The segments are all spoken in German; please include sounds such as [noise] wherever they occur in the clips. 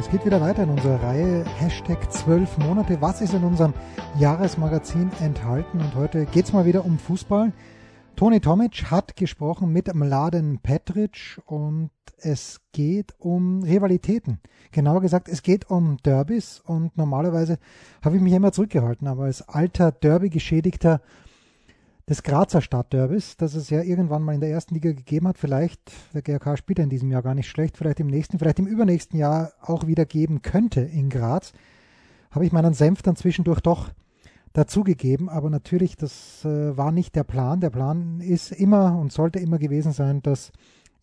Es geht wieder weiter in unserer Reihe Hashtag 12 Monate. Was ist in unserem Jahresmagazin enthalten? Und heute geht es mal wieder um Fußball. Toni Tomic hat gesprochen mit Mladen Petric und es geht um Rivalitäten. Genauer gesagt, es geht um Derbys und normalerweise habe ich mich immer zurückgehalten, aber als alter Derby-Geschädigter des Grazer Stadtderbys, das es ja irgendwann mal in der ersten Liga gegeben hat, vielleicht, der GRK spielt in diesem Jahr gar nicht schlecht, vielleicht im nächsten, vielleicht im übernächsten Jahr auch wieder geben könnte in Graz, habe ich meinen Senf dann zwischendurch doch dazugegeben, aber natürlich, das äh, war nicht der Plan. Der Plan ist immer und sollte immer gewesen sein, dass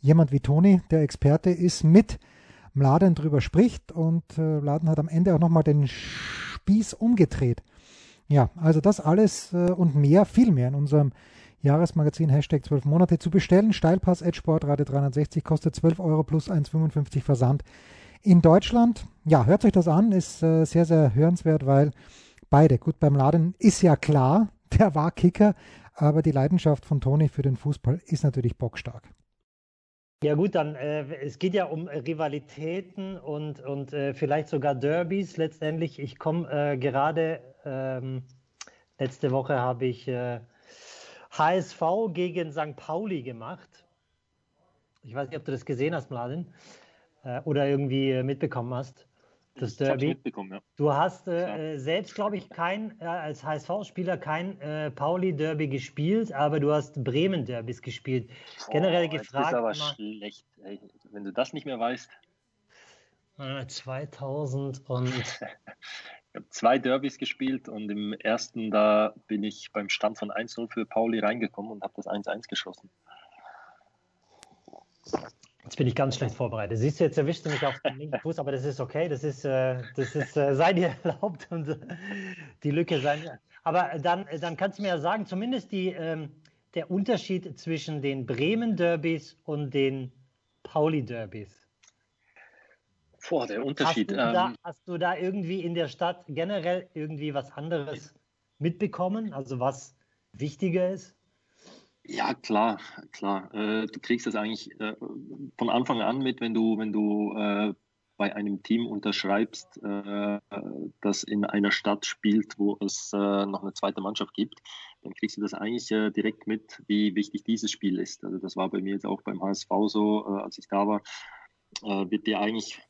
jemand wie Toni, der Experte ist, mit Mladen drüber spricht und äh, Mladen hat am Ende auch nochmal den Spieß umgedreht. Ja, also das alles äh, und mehr, viel mehr in unserem Jahresmagazin Hashtag 12 Monate zu bestellen. Steilpass at Sportrate 360 kostet 12 Euro plus 1,55 Versand in Deutschland. Ja, hört euch das an, ist äh, sehr, sehr hörenswert, weil beide. Gut, beim Laden ist ja klar, [laughs] der war Kicker, aber die Leidenschaft von Toni für den Fußball ist natürlich bockstark. Ja gut, dann äh, es geht ja um Rivalitäten und, und äh, vielleicht sogar Derbys letztendlich. Ich komme äh, gerade, ähm, letzte Woche habe ich HSV äh, gegen St. Pauli gemacht. Ich weiß nicht, ob du das gesehen hast, Mladen, äh, oder irgendwie mitbekommen hast das Derby. Ja. Du hast äh, selbst, glaube ich, kein, äh, als HSV-Spieler kein äh, Pauli-Derby gespielt, aber du hast Bremen-Derbys gespielt. Oh, Generell gefragt. Das ist aber immer, schlecht, ey. wenn du das nicht mehr weißt. 2000 äh, und. [laughs] ich habe zwei Derbys gespielt und im ersten, da bin ich beim Stand von 1-0 für Pauli reingekommen und habe das 1-1 geschossen. Jetzt bin ich ganz schlecht vorbereitet. Siehst du, jetzt erwischst du mich auf den linken Fuß, aber das ist okay. Das ist, äh, das ist äh, sei dir [laughs] erlaubt und äh, die Lücke sein. Aber dann, dann kannst du mir ja sagen, zumindest die, ähm, der Unterschied zwischen den Bremen-Derbys und den Pauli-Derbys. Boah, der Unterschied. Hast du, da, ähm, hast du, da, irgendwie in der Stadt generell irgendwie was anderes mitbekommen? Also was wichtiger ist? Ja, klar, klar. Äh, du kriegst das eigentlich äh, von Anfang an mit, wenn du, wenn du äh, bei einem Team unterschreibst, das in einer Stadt spielt, wo es noch eine zweite Mannschaft gibt, dann kriegst du das eigentlich direkt mit, wie wichtig dieses Spiel ist. Also das war bei mir jetzt auch beim HSV so, als ich da war, wird dir eigentlich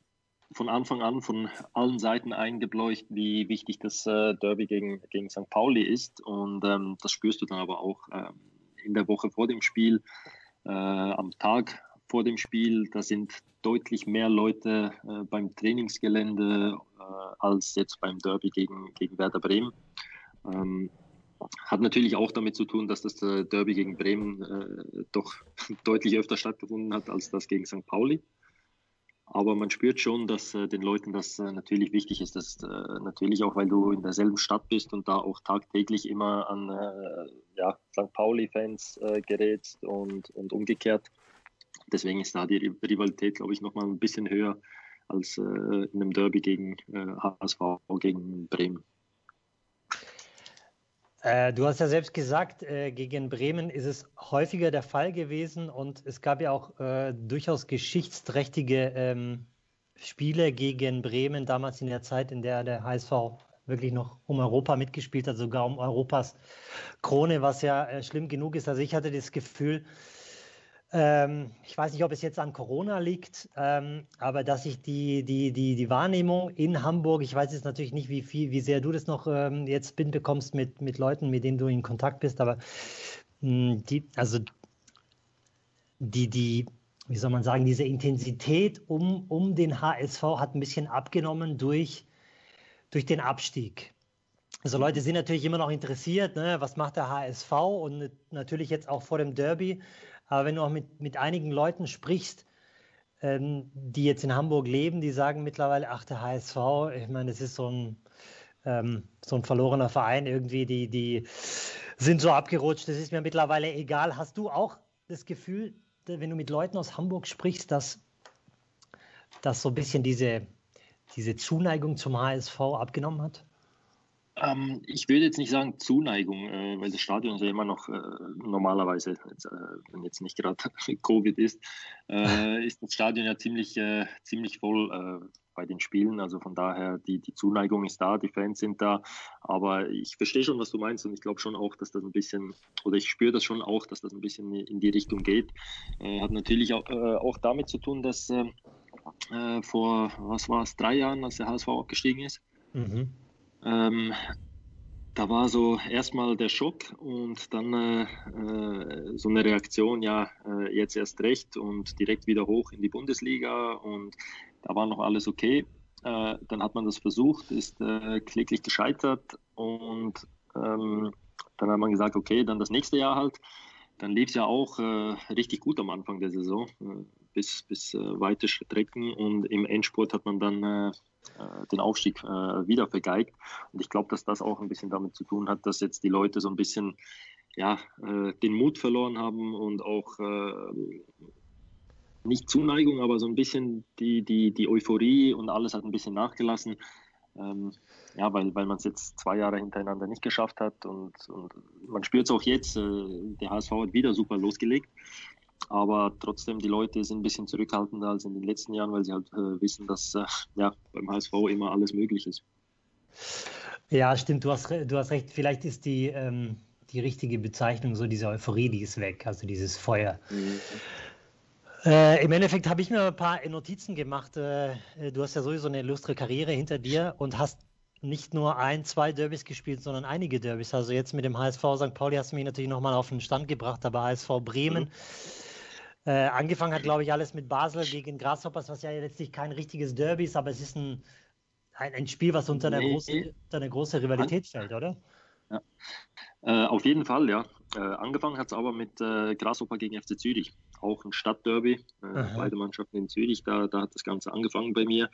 von Anfang an von allen Seiten eingebläucht, wie wichtig das Derby gegen, gegen St. Pauli ist. Und ähm, das spürst du dann aber auch ähm, in der Woche vor dem Spiel, äh, am Tag vor dem Spiel. Da sind deutlich mehr Leute äh, beim Trainingsgelände äh, als jetzt beim Derby gegen, gegen Werder Bremen. Ähm, hat natürlich auch damit zu tun, dass das äh, Derby gegen Bremen äh, doch [laughs] deutlich öfter stattgefunden hat als das gegen St. Pauli. Aber man spürt schon, dass äh, den Leuten das äh, natürlich wichtig ist. Das äh, natürlich auch, weil du in derselben Stadt bist und da auch tagtäglich immer an äh, ja, St. Pauli-Fans äh, gerätst und, und umgekehrt. Deswegen ist da die Rivalität, glaube ich, nochmal ein bisschen höher als äh, in einem Derby gegen HSV gegen Bremen. Äh, du hast ja selbst gesagt, äh, gegen Bremen ist es häufiger der Fall gewesen und es gab ja auch äh, durchaus geschichtsträchtige ähm, Spiele gegen Bremen damals in der Zeit, in der der HSV wirklich noch um Europa mitgespielt hat, sogar um Europas Krone, was ja äh, schlimm genug ist. Also ich hatte das Gefühl, ähm, ich weiß nicht, ob es jetzt an Corona liegt, ähm, aber dass ich die, die, die, die Wahrnehmung in Hamburg, ich weiß jetzt natürlich nicht, wie viel, wie sehr du das noch ähm, jetzt bekommst mit, mit Leuten, mit denen du in Kontakt bist, aber mh, hm, die, also die, die, wie soll man sagen, diese Intensität um, um den HSV hat ein bisschen abgenommen durch, durch den Abstieg. Also Leute sind natürlich immer noch interessiert, ne? was macht der HSV und natürlich jetzt auch vor dem Derby. Aber wenn du auch mit, mit einigen Leuten sprichst, ähm, die jetzt in Hamburg leben, die sagen mittlerweile, ach, der HSV, ich meine, das ist so ein, ähm, so ein verlorener Verein irgendwie, die, die sind so abgerutscht. Das ist mir mittlerweile egal. Hast du auch das Gefühl, wenn du mit Leuten aus Hamburg sprichst, dass, dass so ein bisschen diese, diese Zuneigung zum HSV abgenommen hat? Ähm, ich würde jetzt nicht sagen Zuneigung, äh, weil das Stadion ist ja immer noch äh, normalerweise, jetzt, äh, wenn jetzt nicht gerade [laughs] Covid ist, äh, ist das Stadion ja ziemlich, äh, ziemlich voll äh, bei den Spielen. Also von daher, die, die Zuneigung ist da, die Fans sind da. Aber ich verstehe schon, was du meinst und ich glaube schon auch, dass das ein bisschen, oder ich spüre das schon auch, dass das ein bisschen in die Richtung geht. hat natürlich auch, auch damit zu tun, dass vor, was war es, drei Jahren, als der HSV abgestiegen ist. Mhm ähm, da war so erstmal der Schock und dann äh, äh, so eine Reaktion, ja, äh, jetzt erst recht und direkt wieder hoch in die Bundesliga und da war noch alles okay. Äh, dann hat man das versucht, ist äh, kläglich gescheitert und ähm, dann hat man gesagt, okay, dann das nächste Jahr halt. Dann lief es ja auch äh, richtig gut am Anfang der Saison, bis, bis weite Strecken und im Endspurt hat man dann äh, den Aufstieg äh, wieder vergeigt. Und ich glaube, dass das auch ein bisschen damit zu tun hat, dass jetzt die Leute so ein bisschen ja, äh, den Mut verloren haben und auch nicht Zuneigung, aber so ein bisschen die, die, die Euphorie und alles hat ein bisschen nachgelassen. Ähm, ja, weil, weil man es jetzt zwei Jahre hintereinander nicht geschafft hat und, und man spürt es auch jetzt, äh, der HSV hat wieder super losgelegt. Aber trotzdem, die Leute sind ein bisschen zurückhaltender als in den letzten Jahren, weil sie halt äh, wissen, dass äh, ja, beim HSV immer alles möglich ist. Ja, stimmt, du hast, du hast recht. Vielleicht ist die, ähm, die richtige Bezeichnung so diese Euphorie, die ist weg, also dieses Feuer. Mhm. Äh, Im Endeffekt habe ich mir ein paar Notizen gemacht. Äh, du hast ja sowieso eine illustre Karriere hinter dir und hast nicht nur ein, zwei Derbys gespielt, sondern einige Derbys. Also jetzt mit dem HSV St. Pauli hast du mich natürlich nochmal auf den Stand gebracht, aber HSV Bremen. Mhm. Äh, angefangen hat, glaube ich, alles mit Basel gegen Grasshoppers, was ja letztlich kein richtiges Derby ist, aber es ist ein, ein, ein Spiel, was unter eine, nee. große, unter eine große Rivalität stellt, oder? Ja. Äh, auf jeden Fall, ja. Äh, angefangen hat es aber mit äh, Grasshopper gegen FC Zürich. Auch ein Stadtderby, äh, beide Mannschaften in Zürich, da, da hat das Ganze angefangen bei mir.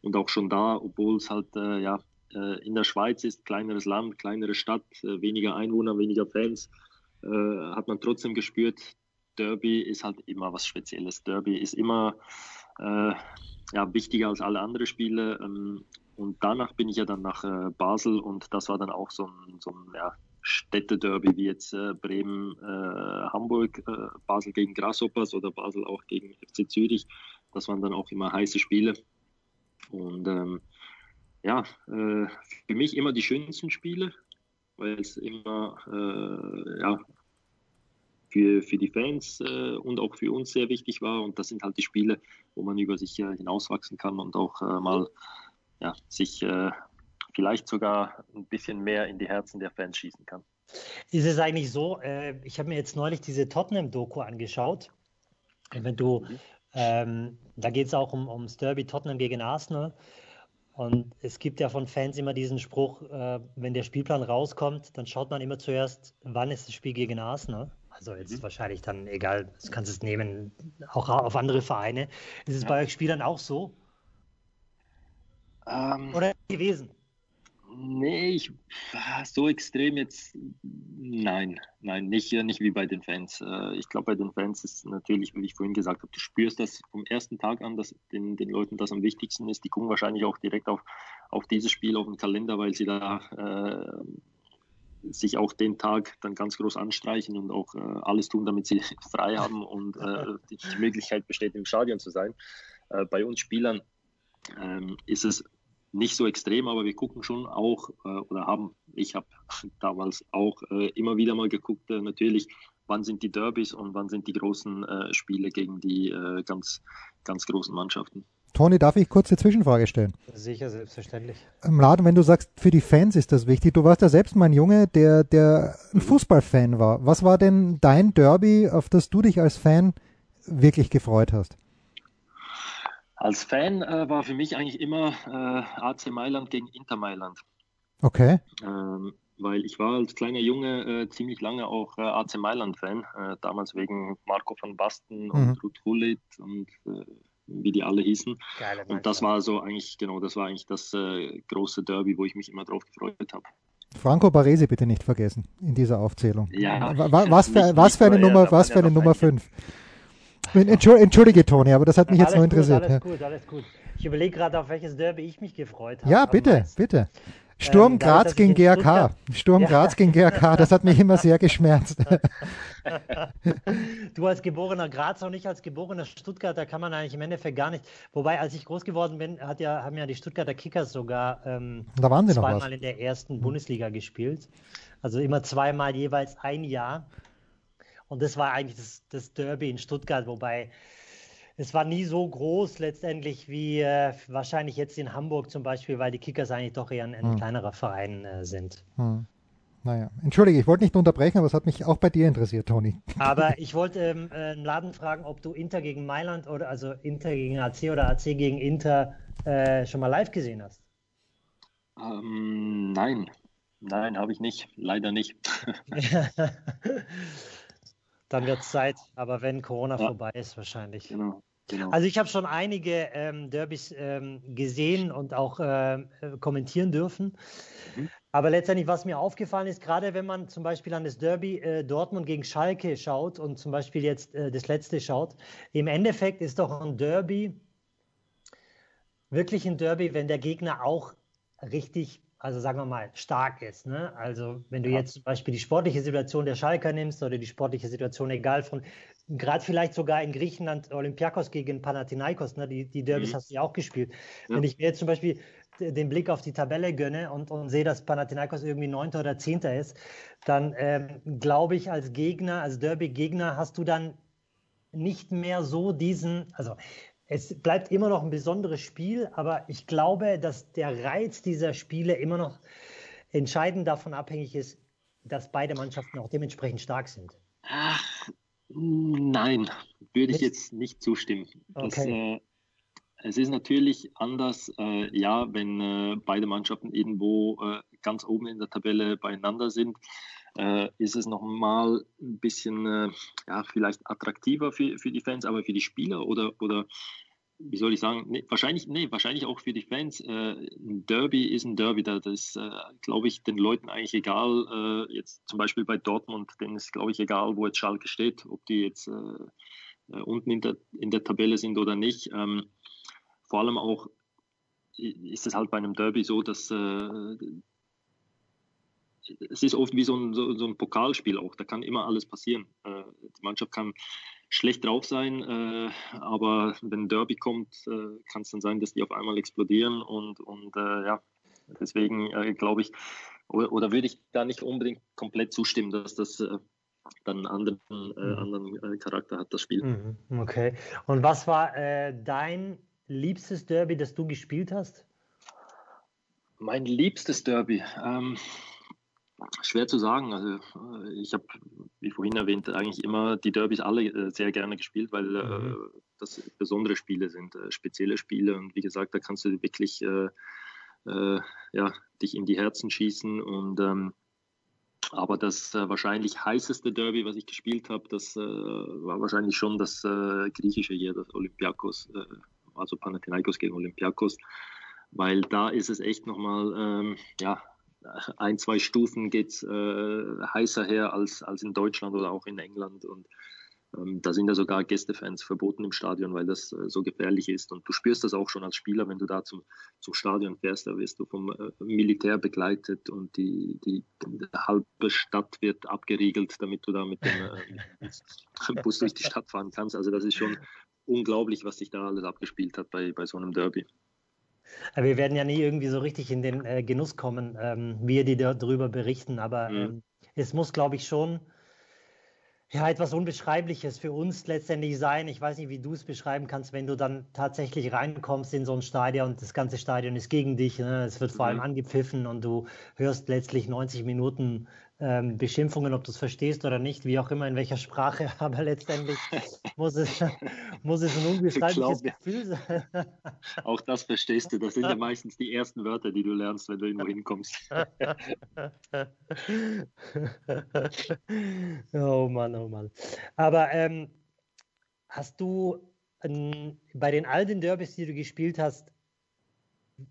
Und auch schon da, obwohl es halt äh, ja, äh, in der Schweiz ist, kleineres Land, kleinere Stadt, weniger Einwohner, weniger Fans, hat man trotzdem gespürt, Derby ist halt immer was Spezielles. Derby ist immer äh, ja, wichtiger als alle anderen Spiele. Ähm, und danach bin ich ja dann nach äh, Basel und das war dann auch so ein, so ein ja, Städtederby wie jetzt äh, Bremen, äh, Hamburg, äh, Basel gegen Grasshoppers oder Basel auch gegen FC Zürich. Das waren dann auch immer heiße Spiele. Und ähm, ja, äh, für mich immer die schönsten Spiele, weil es immer ja, für, für die Fans äh, und auch für uns sehr wichtig war. Und das sind halt die Spiele, wo man über sich äh, hinauswachsen kann und auch äh, mal ja, sich äh, vielleicht sogar ein bisschen mehr in die Herzen der Fans schießen kann. Ist es eigentlich so, äh, ich habe mir jetzt neulich diese Tottenham-Doku angeschaut. Wenn du, mhm. ähm, da geht es auch um, ums Derby Tottenham gegen Arsenal. Und es gibt ja von Fans immer diesen Spruch, äh, wenn der Spielplan rauskommt, dann schaut man immer zuerst, wann ist das Spiel gegen Arsenal. Also jetzt mhm. wahrscheinlich dann egal, du kannst es nehmen, auch auf andere Vereine. Ist es ja. bei euch Spielern auch so? Ähm, Oder gewesen? Nee, ich, so extrem jetzt, nein, nein, nicht, nicht wie bei den Fans. Äh, ich glaube, bei den Fans ist natürlich, wie ich vorhin gesagt habe, du spürst das vom ersten Tag an, dass den, den Leuten das am wichtigsten ist. Die gucken wahrscheinlich auch direkt auf, auf dieses Spiel, auf den Kalender, weil sie da äh, sich auch den Tag dann ganz groß anstreichen und auch äh, alles tun, damit sie [laughs] frei haben und äh, die, die, Möglichkeit besteht, im Stadion zu sein. Äh, bei uns Spielern ähm, ist es nicht so extrem, aber wir gucken schon auch äh, oder haben, ich habe [laughs] damals auch äh, immer wieder mal geguckt, äh, natürlich, wann sind die Derbys und wann sind die großen Spiele gegen die ganz, ganz großen Mannschaften. Toni, darf ich kurz eine Zwischenfrage stellen? Sicher, selbstverständlich. Laden, wenn du sagst, für die Fans ist das wichtig. Du warst ja selbst mein Junge, der, der ein Fußballfan war. Was war denn dein Derby, auf das du dich als Fan wirklich gefreut hast? Als Fan äh, war für mich eigentlich immer äh, AC Mailand gegen Inter Mailand. Okay. Ähm, weil ich war als kleiner Junge äh, ziemlich lange auch äh, AC Mailand-Fan, äh, damals wegen Marco van Basten mhm. und Ruth Gullit und äh, wie die alle hießen. Geile und das war so eigentlich, genau, das war eigentlich das äh, große Derby, wo ich mich immer drauf gefreut habe. Franco Baresi bitte nicht vergessen in dieser Aufzählung. Ja, was, für, was für eine Nummer, was für eine Nummer 5? Entschuldige, Toni, aber das hat mich alles jetzt nur interessiert. Gut, alles gut, alles gut. Ich überlege gerade, auf welches Derby ich mich gefreut habe. Ja, bitte, bitte. Sturm ähm, Graz gegen GRK. Sturm ja. Graz gegen GRK, das hat mich immer sehr geschmerzt. [laughs] du als geborener Grazer und ich als geborener Stuttgarter kann man eigentlich im Endeffekt gar nicht. Wobei, als ich groß geworden bin, hat ja, haben ja die Stuttgarter Kickers sogar ähm, da waren sie zweimal in der ersten Bundesliga gespielt. Also immer zweimal jeweils ein Jahr. Und das war eigentlich das, das Derby in Stuttgart, wobei es war nie so groß letztendlich wie äh, wahrscheinlich jetzt in Hamburg zum Beispiel, weil die Kickers eigentlich doch eher ein, ein hm. kleinerer Verein äh, sind. Hm. Naja, entschuldige, ich wollte nicht unterbrechen, aber es hat mich auch bei dir interessiert, Toni. [laughs] Aber ich wollte ähm, äh, einen Laden fragen, ob du Inter gegen Mailand oder also Inter gegen AC oder AC gegen Inter äh, schon mal live gesehen hast. Ähm, nein, nein, habe ich nicht, leider nicht. [laughs] [laughs] Dann wird es Zeit, aber wenn Corona ja. vorbei ist, wahrscheinlich. Genau. Genau. Also ich habe schon einige ähm, Derbys ähm, gesehen und auch äh, kommentieren dürfen. Mhm. Aber letztendlich, was mir aufgefallen ist, gerade wenn man zum Beispiel an das Derby äh, Dortmund gegen Schalke schaut und zum Beispiel jetzt äh, das letzte schaut, im Endeffekt ist doch ein Derby wirklich ein Derby, wenn der Gegner auch richtig also sagen wir mal, stark ist. Ne? Also wenn du ja. jetzt zum Beispiel die sportliche Situation der Schalker nimmst oder die sportliche Situation, egal von, gerade vielleicht sogar in Griechenland Olympiakos gegen Panathinaikos, ne? die, die Derbys mhm. hast du ja auch gespielt. Ja. Wenn ich mir jetzt zum Beispiel den Blick auf die Tabelle gönne und, und sehe, dass Panathinaikos irgendwie Neunter oder Zehnter ist, dann ähm, glaube ich, als Gegner, als Derby-Gegner hast du dann nicht mehr so diesen, also es bleibt immer noch ein besonderes Spiel, aber ich glaube, dass der Reiz dieser Spiele immer noch entscheidend davon abhängig ist, dass beide Mannschaften auch dementsprechend stark sind. Ach, nein, würde ich jetzt nicht zustimmen. Das, okay. äh, es ist natürlich anders, äh, ja, wenn äh, beide Mannschaften irgendwo äh, ganz oben in der Tabelle beieinander sind, äh, ist es nochmal ein bisschen, äh, ja, vielleicht attraktiver für, für die Fans, aber für die Spieler oder, oder wie soll ich sagen, nee, wahrscheinlich, nee, wahrscheinlich auch für die Fans. Äh, ein Derby ist ein Derby, da das ist, äh, glaube ich, den Leuten eigentlich egal. Äh, jetzt zum Beispiel bei Dortmund, denen ist, glaube ich, egal, wo jetzt Schalke steht, ob die jetzt äh, äh, unten in der, in der Tabelle sind oder nicht. Ähm, vor allem auch ist es halt bei einem Derby so, dass äh, es ist oft wie so ein, so, so, ein Pokalspiel auch. Da kann immer alles passieren. Die Mannschaft kann schlecht drauf sein, äh, aber wenn ein Derby kommt, äh, kann es dann sein, dass die auf einmal explodieren und, und äh, ja, deswegen äh, glaube ich, oder, oder, würde ich da nicht unbedingt komplett zustimmen, dass das äh, dann einen anderen, mhm. anderen Charakter hat, das Spiel. Mhm. Okay. Und was war dein liebstes Derby, das du gespielt hast? Mein liebstes Derby. Ähm, Schwer zu sagen. Also äh, ich habe, wie vorhin erwähnt, eigentlich immer die Derbys alle äh, sehr gerne gespielt, weil äh, mhm. das besondere Spiele sind, spezielle Spiele. Und wie gesagt, da kannst du wirklich äh, äh, ja, dich in die Herzen schießen. Und ähm, aber das äh, wahrscheinlich heißeste Derby, was ich gespielt habe, das war wahrscheinlich schon das griechische hier, das Olympiakos, also Panathinaikos gegen Olympiakos, weil da ist es echt nochmal, ähm, ja, ein, zwei Stufen geht es äh, heißer her als, als in Deutschland oder auch in England. Und ähm, da sind ja sogar Gästefans verboten im Stadion, weil das äh, so gefährlich ist. Und du spürst das auch schon als Spieler, wenn du da zum, zum Stadion fährst, da wirst du vom äh, Militär begleitet und die, die, die, halbe Stadt wird abgeriegelt, damit du da mit dem äh, [laughs] Bus durch die Stadt fahren kannst. Also das ist schon unglaublich, was sich da alles abgespielt hat bei, bei so einem Derby. Wir werden ja nie irgendwie so richtig in den äh, Genuss kommen, ähm, wir, die darüber berichten, aber mhm. ähm, es muss, glaube ich, schon ja, etwas Unbeschreibliches für uns letztendlich sein. Ich weiß nicht, wie du es beschreiben kannst, wenn du dann tatsächlich reinkommst in so ein Stadion und das ganze Stadion ist gegen dich. Ne? Es wird vor allem mhm. angepfiffen und du hörst letztlich 90 Minuten ähm, Beschimpfungen, ob du es verstehst oder nicht, wie auch immer, in welcher Sprache, [laughs] aber letztendlich muss es, [laughs] muss es ein unbeschreibliches Gefühl sein. [laughs] Auch das verstehst du, das sind ja meistens die ersten Wörter, die du lernst, wenn du irgendwo hinkommst. oh Mann, oh Mann. Aber ähm, hast du ähm, bei den alten Derbys, die du gespielt hast,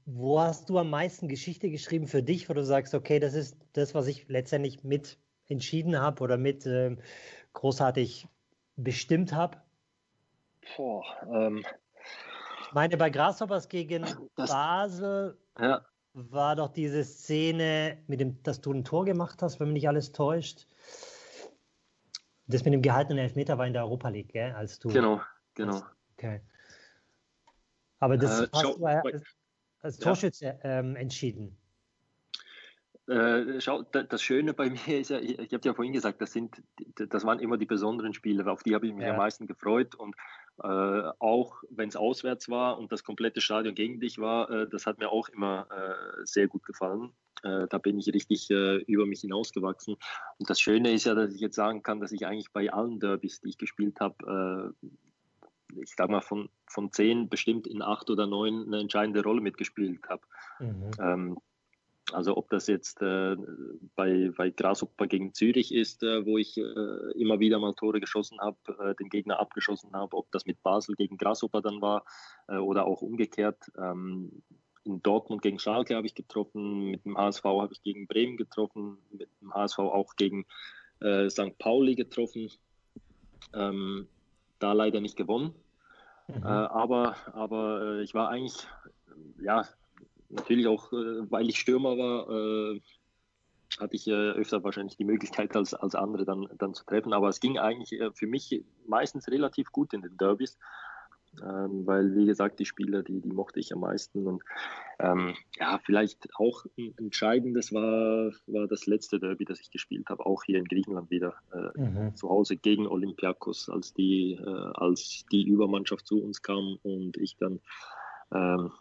wo hast du am meisten Geschichte geschrieben für dich, wo du sagst, okay, das ist das, was ich letztendlich mit entschieden habe oder mit äh, großartig bestimmt habe? Boah, ähm, ich meine, bei Grasshoppers gegen das, Basel ja. war doch diese Szene, mit dem, dass du ein Tor gemacht hast, wenn mich nicht alles täuscht. Das mit dem gehaltenen Elfmeter war in der Europa League, gell? Als du, genau, genau. Okay. Aber das Äh, hast du bei- als. Torschütze ähm, entschieden. Äh, schau, da- das Schöne bei [laughs] mir ist ja, ich, ich habe ja vorhin gesagt, das sind, das waren immer die besonderen Spiele, auf die habe ich mich Ja. am meisten gefreut und äh, auch wenn es auswärts war und das komplette Stadion gegen dich war, äh, das hat mir auch immer äh, sehr gut gefallen. Äh, da bin ich richtig äh, über mich hinausgewachsen. Und das Schöne ist ja, dass ich jetzt sagen kann, dass ich eigentlich bei allen Derbys, die ich gespielt habe, ich sag mal von, von zehn bestimmt in acht oder neun eine entscheidende Rolle mitgespielt habe. Mhm. Ähm, also ob das jetzt äh, bei, bei Grasshopper gegen Zürich ist, äh, wo ich äh, immer wieder mal Tore geschossen habe, äh, den Gegner abgeschossen habe, ob das mit Basel gegen Grasshopper dann war äh, oder auch umgekehrt. Ähm, in Dortmund gegen Schalke habe ich getroffen, mit dem HSV habe ich gegen Bremen getroffen, mit dem HSV auch gegen äh, St. Pauli getroffen. Ähm, da leider nicht gewonnen. Mhm. Äh, aber aber äh, ich war eigentlich, ja, natürlich auch, äh, weil ich Stürmer war, äh, hatte ich öfter wahrscheinlich die Möglichkeit als, als andere dann, dann zu treffen. Aber es ging eigentlich für mich meistens relativ gut in den Derbys. Ähm, weil, wie gesagt, die Spieler, die, die mochte ich am meisten. Und ähm, ja, vielleicht auch ein entscheidendes war, war das letzte Derby, das ich gespielt habe, auch hier in Griechenland wieder. Äh, Mhm. zu Hause gegen Olympiakos, als die, äh, als die Übermannschaft zu uns kam und ich dann ähm,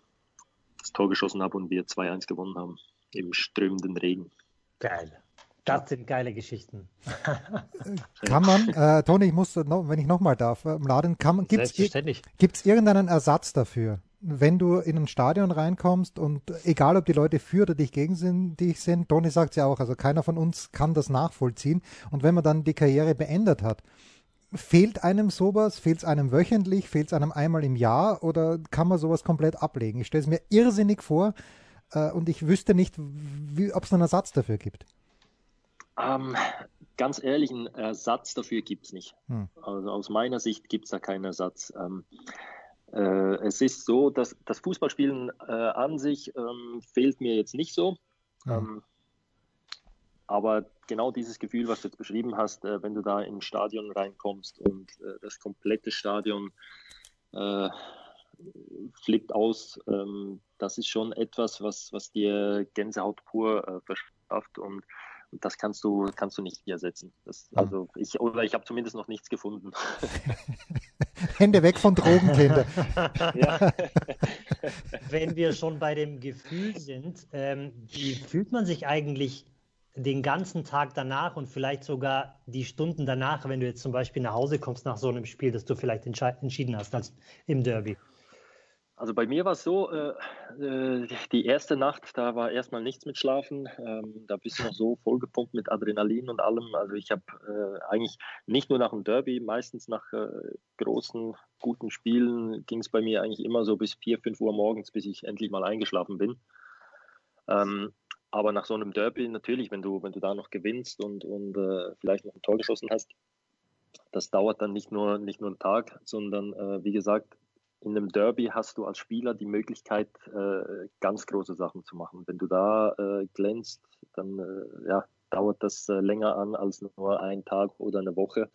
das Tor geschossen habe und wir 2-1 gewonnen haben im strömenden Regen. Geil. Das sind geile Geschichten. [laughs] Kann man, äh, Toni, ich muss, noch, wenn ich nochmal darf, äh, gibt's, Selbstverständlich. Gibt es irgendeinen Ersatz dafür? Wenn du in ein Stadion reinkommst und egal, ob die Leute für oder dich gegen sind, dich sind, Toni sagt ja auch, also keiner von uns kann das nachvollziehen. Und wenn man dann die Karriere beendet hat, fehlt einem sowas? Fehlt es einem wöchentlich? Fehlt es einem einmal im Jahr? Oder kann man sowas komplett ablegen? Ich stelle es mir irrsinnig vor äh, und ich wüsste nicht, ob es einen Ersatz dafür gibt. Ähm, ganz ehrlich, einen Ersatz dafür gibt es nicht. Hm. Also aus meiner Sicht gibt es da keinen Ersatz. Ähm, äh, es ist so, dass das Fußballspielen äh, an sich ähm, fehlt mir jetzt nicht so. Hm. Ähm, aber genau dieses Gefühl, was du jetzt beschrieben hast, äh, wenn du da ins Stadion reinkommst und äh, das komplette Stadion äh, flippt aus, ähm, das ist schon etwas, was, was dir Gänsehaut pur äh, verschafft und, und das kannst du, kannst du nicht ersetzen. Das, Mhm. also ich, oder ich habe zumindest noch nichts gefunden. [laughs] Hände weg von Drogen, Kinder. [laughs] ja. [laughs] Wenn wir schon bei dem Gefühl sind, ähm, wie fühlt man sich eigentlich den ganzen Tag danach und vielleicht sogar die Stunden danach, wenn du jetzt zum Beispiel nach Hause kommst nach so einem Spiel, das du vielleicht entschieden hast als im Derby? Also bei mir war es so, äh, äh, die erste Nacht, da war erstmal nichts mit Schlafen. Ähm, da bist du noch so vollgepumpt mit Adrenalin und allem. Also ich habe äh, eigentlich nicht nur nach dem Derby, meistens nach äh, großen, guten Spielen ging es bei mir eigentlich immer so bis 4, 5 Uhr morgens, bis ich endlich mal eingeschlafen bin. Ähm, aber nach so einem Derby natürlich, wenn du, wenn du da noch gewinnst und, und äh, vielleicht noch ein Tor geschossen hast, das dauert dann nicht nur, nicht nur einen Tag, sondern äh, wie gesagt, in einem Derby hast du als Spieler die Möglichkeit, äh, ganz große Sachen zu machen. Wenn du da äh, glänzt, dann äh, ja, dauert das äh, länger an als nur ein Tag oder eine Woche.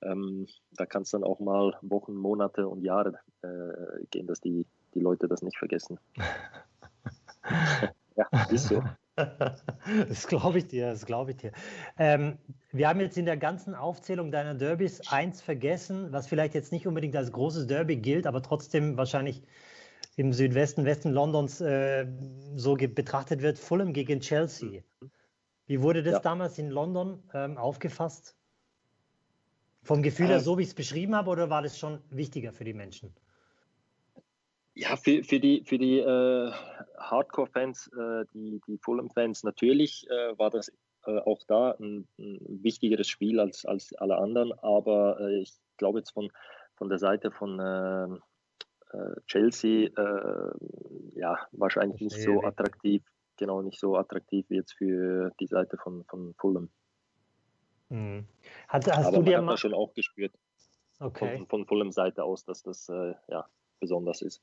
Ähm, da kann es dann auch mal Wochen, Monate und Jahre äh, gehen, dass die, die Leute das nicht vergessen. [laughs] ja, ist so. Das glaube ich dir, das glaube ich dir. Ähm, wir haben jetzt in der ganzen Aufzählung deiner Derbys eins vergessen, was vielleicht jetzt nicht unbedingt als großes Derby gilt, aber trotzdem wahrscheinlich im Südwesten, Westen Londons äh, so betrachtet wird, Fulham gegen Chelsea. Wie wurde das Ja. damals in London ähm, aufgefasst? Vom Gefühl her, Äh, so wie ich es beschrieben habe, oder war das schon wichtiger für die Menschen? Ja, für, für die, für die äh, Hardcore-Fans, äh, die, die Fulham-Fans, natürlich äh, war das äh, auch da ein, ein wichtigeres Spiel als, als alle anderen, aber äh, ich glaube jetzt von, von der Seite von, äh, Chelsea ja wahrscheinlich nicht so attraktiv, genau nicht so attraktiv wie jetzt für die Seite von, von Fulham. Mhm. Hat, hast Aber du dir man hat das schon auch gespürt okay. von, von Fulham Seite aus, dass das ja besonders ist.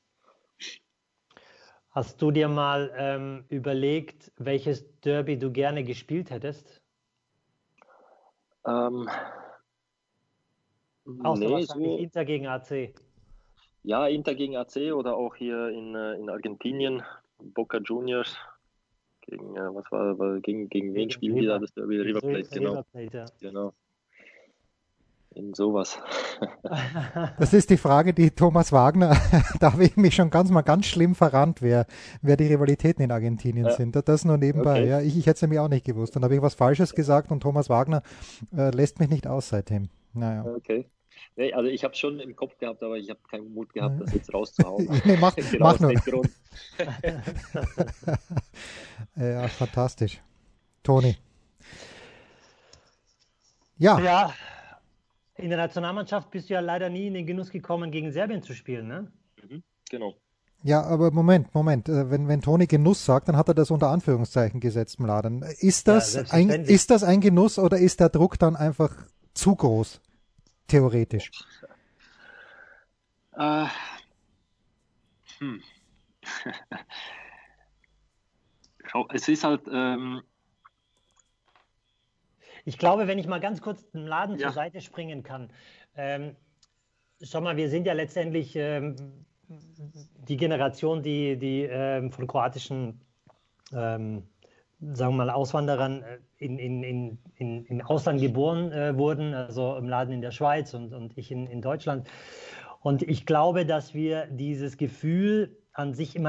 Hast du dir mal ähm, überlegt, welches Derby du gerne gespielt hättest? Ähm, Außer nee, wahrscheinlich so, Inter gegen AC. ja, Inter gegen AC oder auch hier in, äh, in Argentinien, Boca Juniors gegen, äh, was war, war gegen, gegen wen Gegen spielen die da River. das Derby? River Plate, genau. River Plate, ja. genau. In sowas. [laughs] Das ist die Frage, die Thomas Wagner, [laughs] da habe ich mich schon ganz mal ganz schlimm verrannt, wer, wer die Rivalitäten in Argentinien Ja. sind. Das nur nebenbei. Okay. Ja, ich, ich hätte es nämlich auch nicht gewusst. Dann habe ich was Falsches gesagt und Thomas Wagner äh, lässt mich nicht aus seitdem. Naja. Okay. Nee, also ich habe es schon im Kopf gehabt, aber ich habe keinen Mut gehabt, das jetzt rauszuhauen. [laughs] Nee, mach, Genau mach nur. Ja, fantastisch. Toni. Ja, Ja, in der Nationalmannschaft bist du ja leider nie in den Genuss gekommen, gegen Serbien zu spielen, ne? Genau. ja, aber Moment, Moment. Äh, Wenn, wenn Toni Genuss sagt, dann hat er das unter Anführungszeichen gesetzt, Mladen. Ist Ja, das, ein, selbstverständlich. ist das ein Genuss oder ist der Druck dann einfach zu groß? Theoretisch. Äh, hm. [laughs] Es ist halt, ähm, Ich glaube, wenn ich mal ganz kurz dem Laden Ja. zur Seite springen kann. Ähm, schau mal, wir sind ja letztendlich ähm, die Generation, die, die ähm, von kroatischen, ähm, sagen wir mal, Auswanderern äh, in, in, in, in, im Ausland geboren äh, wurden, also im Laden in der Schweiz und, und ich in, in Deutschland. Und ich glaube, dass wir dieses Gefühl an sich, ich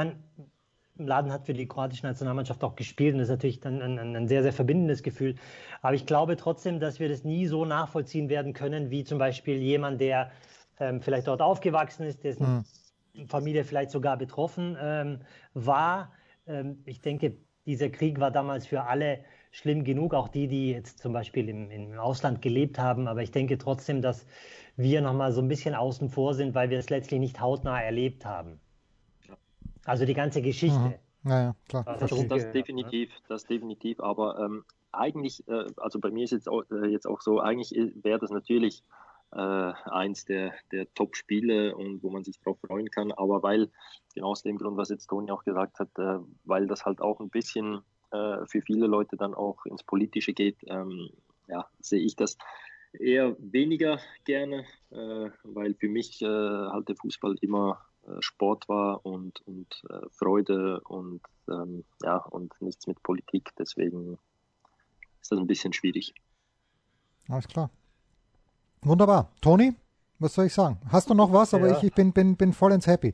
Laden hat für die kroatische Nationalmannschaft auch gespielt und das ist natürlich dann ein, ein, ein sehr, sehr verbindendes Gefühl. Aber ich glaube trotzdem, dass wir das nie so nachvollziehen werden können, wie zum Beispiel jemand, der ähm, vielleicht dort aufgewachsen ist, dessen Familie vielleicht sogar betroffen ähm, war. Ähm, ich denke, dieser Krieg war damals für alle schlimm genug, auch die, die jetzt zum Beispiel im, im Ausland gelebt haben. Aber ich denke trotzdem, dass wir nochmal so ein bisschen außen vor sind, weil wir es letztlich nicht hautnah erlebt haben. Also die ganze Geschichte. Mhm. Naja, klar. Was Das, definitiv, das definitiv. Aber ähm, eigentlich, äh, also bei mir ist jetzt auch, äh, jetzt auch so, eigentlich wäre das natürlich äh, eins der, der Top-Spiele und wo man sich drauf freuen kann. Aber weil, genau aus dem Grund, was jetzt Toni auch gesagt hat, äh, weil das halt auch ein bisschen äh, für viele Leute dann auch ins Politische geht, ähm, ja, sehe ich das eher weniger gerne, äh, weil für mich äh, halt der Fußball immer äh, Sport war und, und äh, Freude und ähm, ja und nichts mit Politik. Deswegen ist das ein bisschen schwierig. Alles klar. Wunderbar. Toni, was soll ich sagen? Hast du noch was? Aber Ja. ich, ich bin, bin, bin vollends happy.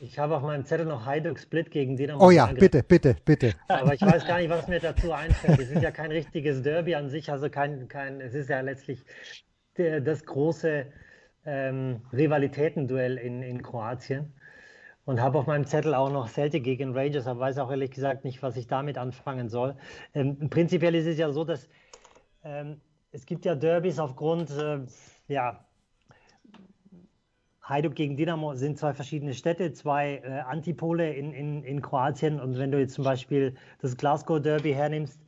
Ich habe auf meinem Zettel noch Hajduk Split gegen Dynamo Oh ja, Zagreb. bitte, bitte, bitte. Aber ich weiß gar nicht, was mir dazu einfällt. Es ist ja kein richtiges Derby an sich, also kein, kein es ist ja letztlich der, das große ähm, Rivalitätenduell in, in Kroatien. Und habe auf meinem Zettel auch noch Celtic gegen Rangers, aber weiß auch ehrlich gesagt nicht, was ich damit anfangen soll. Ähm, prinzipiell ist es ja so, dass ähm, es gibt ja Derbys aufgrund, äh, ja, Hajduk gegen Dynamo sind zwei verschiedene Städte, zwei äh, Antipole in, in, in Kroatien. Und wenn du jetzt zum Beispiel das Glasgow Derby hernimmst,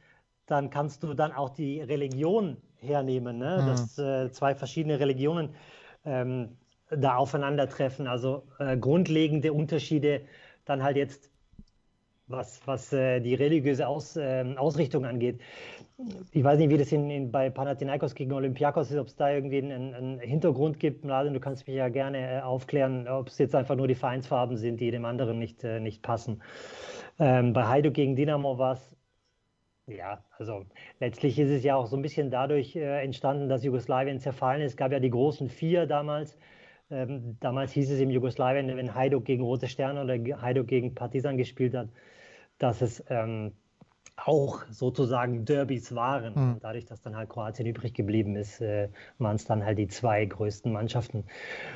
dann kannst du dann auch die Religion hernehmen, ne? Mhm. dass äh, zwei verschiedene Religionen ähm, da aufeinandertreffen. Also äh, grundlegende Unterschiede dann halt jetzt, was, was äh, die religiöse Aus, ähm, Ausrichtung angeht. Ich weiß nicht, wie das in, in, bei Panathinaikos gegen Olympiakos ist, ob es da irgendwie einen, einen Hintergrund gibt. Mladen, du kannst mich ja gerne äh, aufklären, ob es jetzt einfach nur die Vereinsfarben sind, die dem anderen nicht, äh, nicht passen. Ähm, bei Hajduk gegen Dynamo war es ja, also letztlich ist es ja auch so ein bisschen dadurch äh, entstanden, dass Jugoslawien zerfallen ist. Es gab ja die großen vier damals. Ähm, damals hieß es im Jugoslawien, wenn Hajduk gegen Rote Sterne oder Hajduk gegen Partizan gespielt hat, dass es ähm, auch sozusagen Derbys waren. Mhm. Und dadurch, dass dann halt Kroatien übrig geblieben ist, äh, waren es dann halt die zwei größten Mannschaften.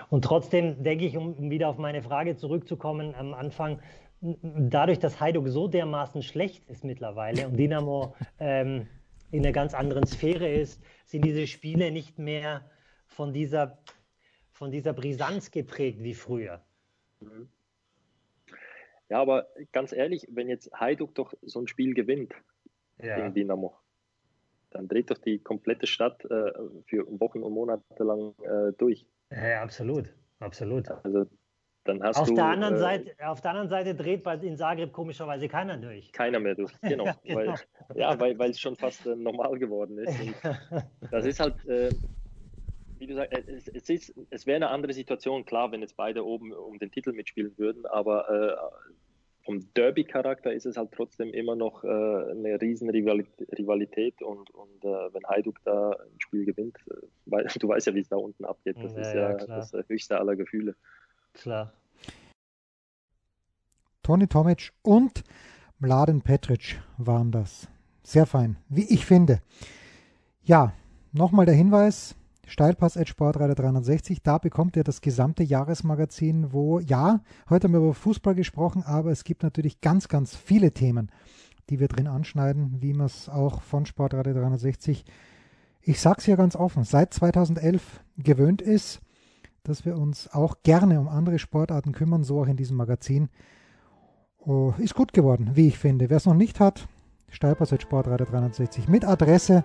Und trotzdem denke ich, um, um wieder auf meine Frage zurückzukommen am Anfang, dadurch, dass Hajduk so dermaßen schlecht ist mittlerweile und Dynamo ähm, in einer ganz anderen Sphäre ist, sind diese Spiele nicht mehr von dieser, von dieser Brisanz geprägt wie früher. Ja, aber ganz ehrlich, wenn jetzt Hajduk doch so ein Spiel gewinnt ja. gegen Dynamo, dann dreht doch die komplette Stadt äh, für Wochen und Monate lang äh, durch. Ja, absolut, absolut. Also dann hast auf du, der anderen äh, Seite, auf der anderen Seite dreht bei in Zagreb komischerweise keiner durch. Keiner mehr durch, [laughs] genau. ja, genau. Weil, ja, weil, weil es schon fast äh, normal geworden ist. [laughs] das ist halt, äh, wie du sagst, es, es, ist, es wäre eine andere Situation, klar, wenn jetzt beide oben um den Titel mitspielen würden, aber äh, vom Derby-Charakter ist es halt trotzdem immer noch äh, eine riesen Rivalität und, und äh, wenn Hajduk da ein Spiel gewinnt, äh, [laughs] du weißt ja, wie es da unten abgeht, das ja, ist ja, ja das höchste aller Gefühle. Klar. Toni Tomic und Mladen Petric waren das. Sehr fein, wie ich finde. Ja, nochmal der Hinweis, Steilpass at Sportreiter 360. Da bekommt ihr das gesamte Jahresmagazin, wo, ja, heute haben wir über Fußball gesprochen, aber es gibt natürlich ganz, ganz viele Themen, die wir drin anschneiden, wie man es auch von Sportreiter 360, ich sag's ja ganz offen, seit 2011 gewöhnt ist, dass wir uns auch gerne um andere Sportarten kümmern, so auch in diesem Magazin. Oh, ist gut geworden, wie ich finde. Wer es noch nicht hat, Steilpass at Sportreiter 360 mit Adresse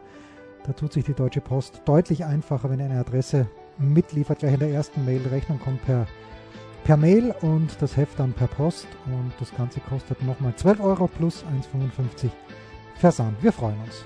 da tut sich die Deutsche Post deutlich einfacher, wenn eine Adresse mitliefert. Gleich in der ersten Mail. Rechnung kommt per, per Mail und das Heft dann per Post. Und das Ganze kostet nochmal 12 Euro plus 1,55 Versand. Wir freuen uns.